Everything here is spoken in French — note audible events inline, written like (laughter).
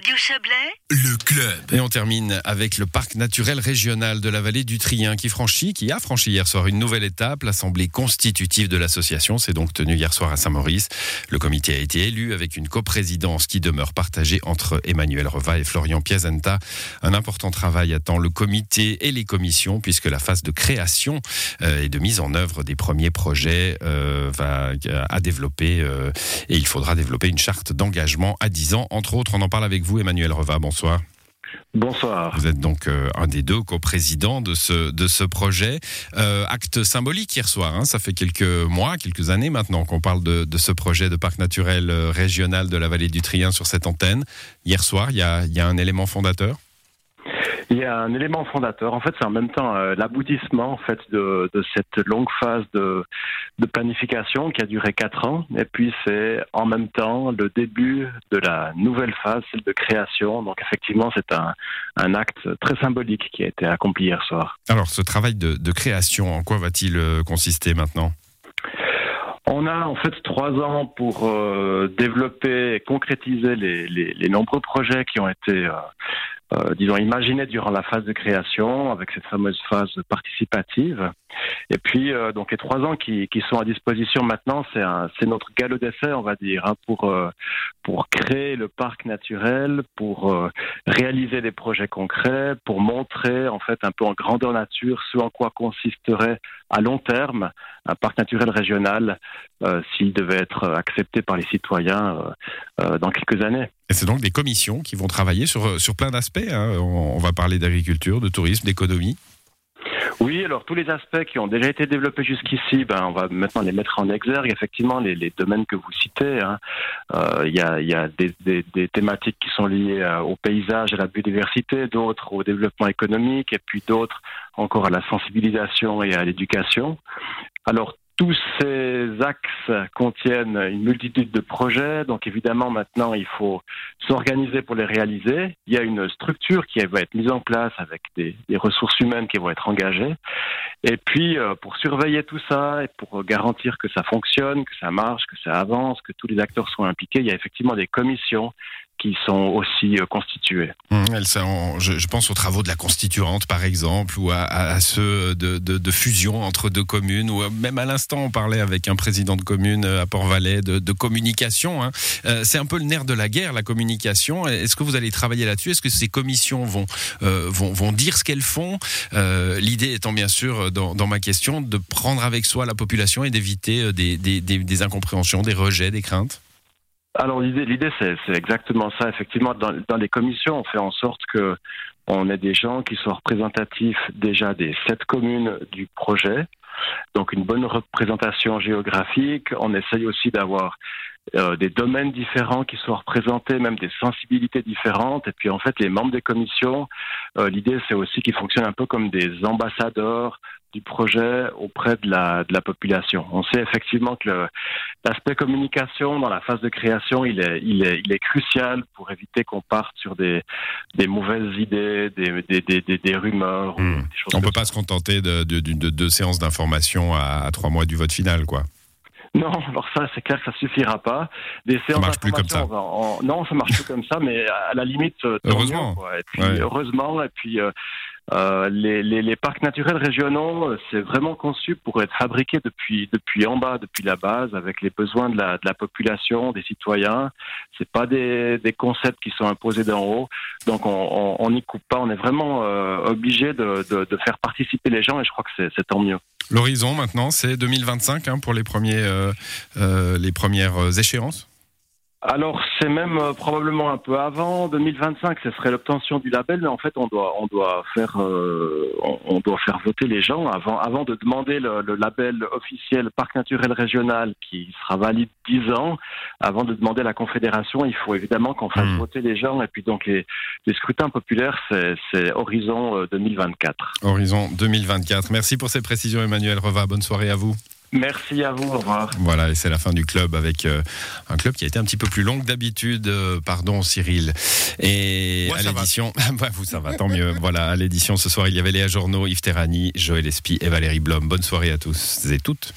Radio Chablais, Le club. Et on termine avec le parc naturel régional de la vallée du Trien qui franchit, qui a franchi hier soir une nouvelle étape. L'assemblée constitutive de l'association s'est donc tenue hier soir à Saint-Maurice. Le comité a été élu avec une coprésidence qui demeure partagée entre Emmanuel Reva et Florian Piazenta. Un important travail attend le comité et les commissions puisque la phase de création euh, et de mise en œuvre des premiers projets euh, va à développer euh, et il faudra développer une charte d'engagement à 10 ans. Entre autres, on en parle avec vous, Emmanuel Reva. Bonsoir. Bonsoir. Vous êtes donc euh, un des deux coprésidents de ce, de ce projet. Euh, acte symbolique hier soir, hein, ça fait quelques mois, quelques années maintenant qu'on parle de, de ce projet de parc naturel euh, régional de la vallée du Trien sur cette antenne. Hier soir, il y a, il y a un élément fondateur? Il y a un élément fondateur. En fait, c'est en même temps euh, l'aboutissement en fait de, de cette longue phase de, de planification qui a duré quatre ans. Et puis c'est en même temps le début de la nouvelle phase, celle de création. Donc effectivement, c'est un, un acte très symbolique qui a été accompli hier soir. Alors, ce travail de, de création, en quoi va-t-il euh, consister maintenant? On a en fait trois ans pour euh, développer et concrétiser les, les, les nombreux projets qui ont été, euh, euh, disons, imaginés durant la phase de création, avec cette fameuse phase participative. Et puis, euh, donc, les trois ans qui, qui sont à disposition maintenant, c'est notre galop d'essai, on va dire, hein, pour euh, pour créer le parc naturel, pour euh, réaliser des projets concrets, pour montrer en fait un peu en grandeur nature ce en quoi consisterait à long terme un parc naturel régional euh, s'il devait être accepté par les citoyens euh, euh, dans quelques années. Et c'est donc des commissions qui vont travailler sur, sur plein d'aspects. hein. On, on va parler d'agriculture, de tourisme, d'économie. Oui, alors tous les aspects qui ont déjà été développés jusqu'ici, ben, on va maintenant les mettre en exergue. Effectivement, les, les domaines que vous citez, hein. Euh, il y, a, il y a des, des- des thématiques qui sont liées euh, au paysage, à la biodiversité, d'autres au développement économique, et puis d'autres encore à la sensibilisation et à l'éducation. Alors tous ces axes contiennent une multitude de projets, donc évidemment maintenant il faut s'organiser pour les réaliser. Il y a une structure qui va être mise en place avec des, ressources humaines qui vont être engagées. Et puis euh, pour surveiller tout ça et pour garantir que ça fonctionne, que ça marche, que ça avance, que tous les acteurs soient impliqués, il y a effectivement des commissions qui sont aussi euh, constituées. Hum, je, pense aux travaux de la constituante, par exemple, ou à, ceux de, fusion entre deux communes, ou même à l'instant, on parlait avec un président de commune euh, à Port-Valais de, communication. hein. Euh, c'est un peu le nerf de la guerre, la communication. Est-ce que vous allez travailler là-dessus? Est-ce que ces commissions vont, dire ce qu'elles font? L'idée étant bien sûr, dans, ma question, de prendre avec soi la population et d'éviter des incompréhensions, des rejets, des craintes. Alors l'idée, l'idée c'est, exactement ça. Effectivement, dans, dans les commissions, on fait en sorte que on ait des gens qui soient représentatifs déjà des sept communes du projet. Donc une bonne représentation géographique. On essaye aussi d'avoir euh, des domaines différents qui soient représentés, même des sensibilités différentes. Et puis en fait, les membres des commissions, euh, l'idée c'est aussi qu'ils fonctionnent un peu comme des ambassadeurs du projet auprès de la, de la population. On sait effectivement que l'aspect communication dans la phase de création, il est, il est, il est crucial pour éviter qu'on parte sur des, des mauvaises idées, des, des, des, des, rumeurs. ou Hmm. des choses On ne peut pas se contenter de, de, de- de deux séances d'information à, à trois mois du vote final, quoi. Non, alors ça, c'est clair que ça suffira pas. Des séances marche plus comme ça. non, ça marche plus comme ça, mais à la limite, Heureusement. mieux. Et puis, Ouais. heureusement, et puis. euh, euh, les, parcs naturels régionaux, euh, c'est vraiment conçu pour être fabriqué depuis depuis en bas, depuis la base, avec les besoins de la, population, des citoyens. C'est pas des, concepts qui sont imposés d'en haut, donc on n'y coupe pas. On est vraiment euh, obligé de, faire participer les gens, et je crois que c'est tant mieux. L'horizon maintenant, c'est 2025 hein, pour les, premiers, les premières échéances. Alors c'est même euh, probablement un peu avant 2025, ce serait l'obtention du label, mais en fait on doit on doit faire euh, on, on doit faire voter les gens avant avant de demander le, le label officiel parc naturel régional qui sera valide 10 ans. Avant de demander la confédération, il faut évidemment qu'on fasse Hmm. voter les gens et puis donc les, les scrutins populaires c'est horizon euh, 2024. Horizon 2024. Merci pour ces précisions, Emmanuel Reva. Bonne soirée à vous. Merci à vous, au revoir. Voilà, et c'est la fin du club avec euh, un club qui a été un petit peu plus long que d'habitude. Euh, pardon, Cyril. Et Moi, à l'édition, (laughs) bah, vous, ça va, tant mieux. Voilà, à l'édition ce soir, il y avait Léa Journeau, Yves Terrani, Joël Espy et Valérie Blom. Bonne soirée à tous et toutes.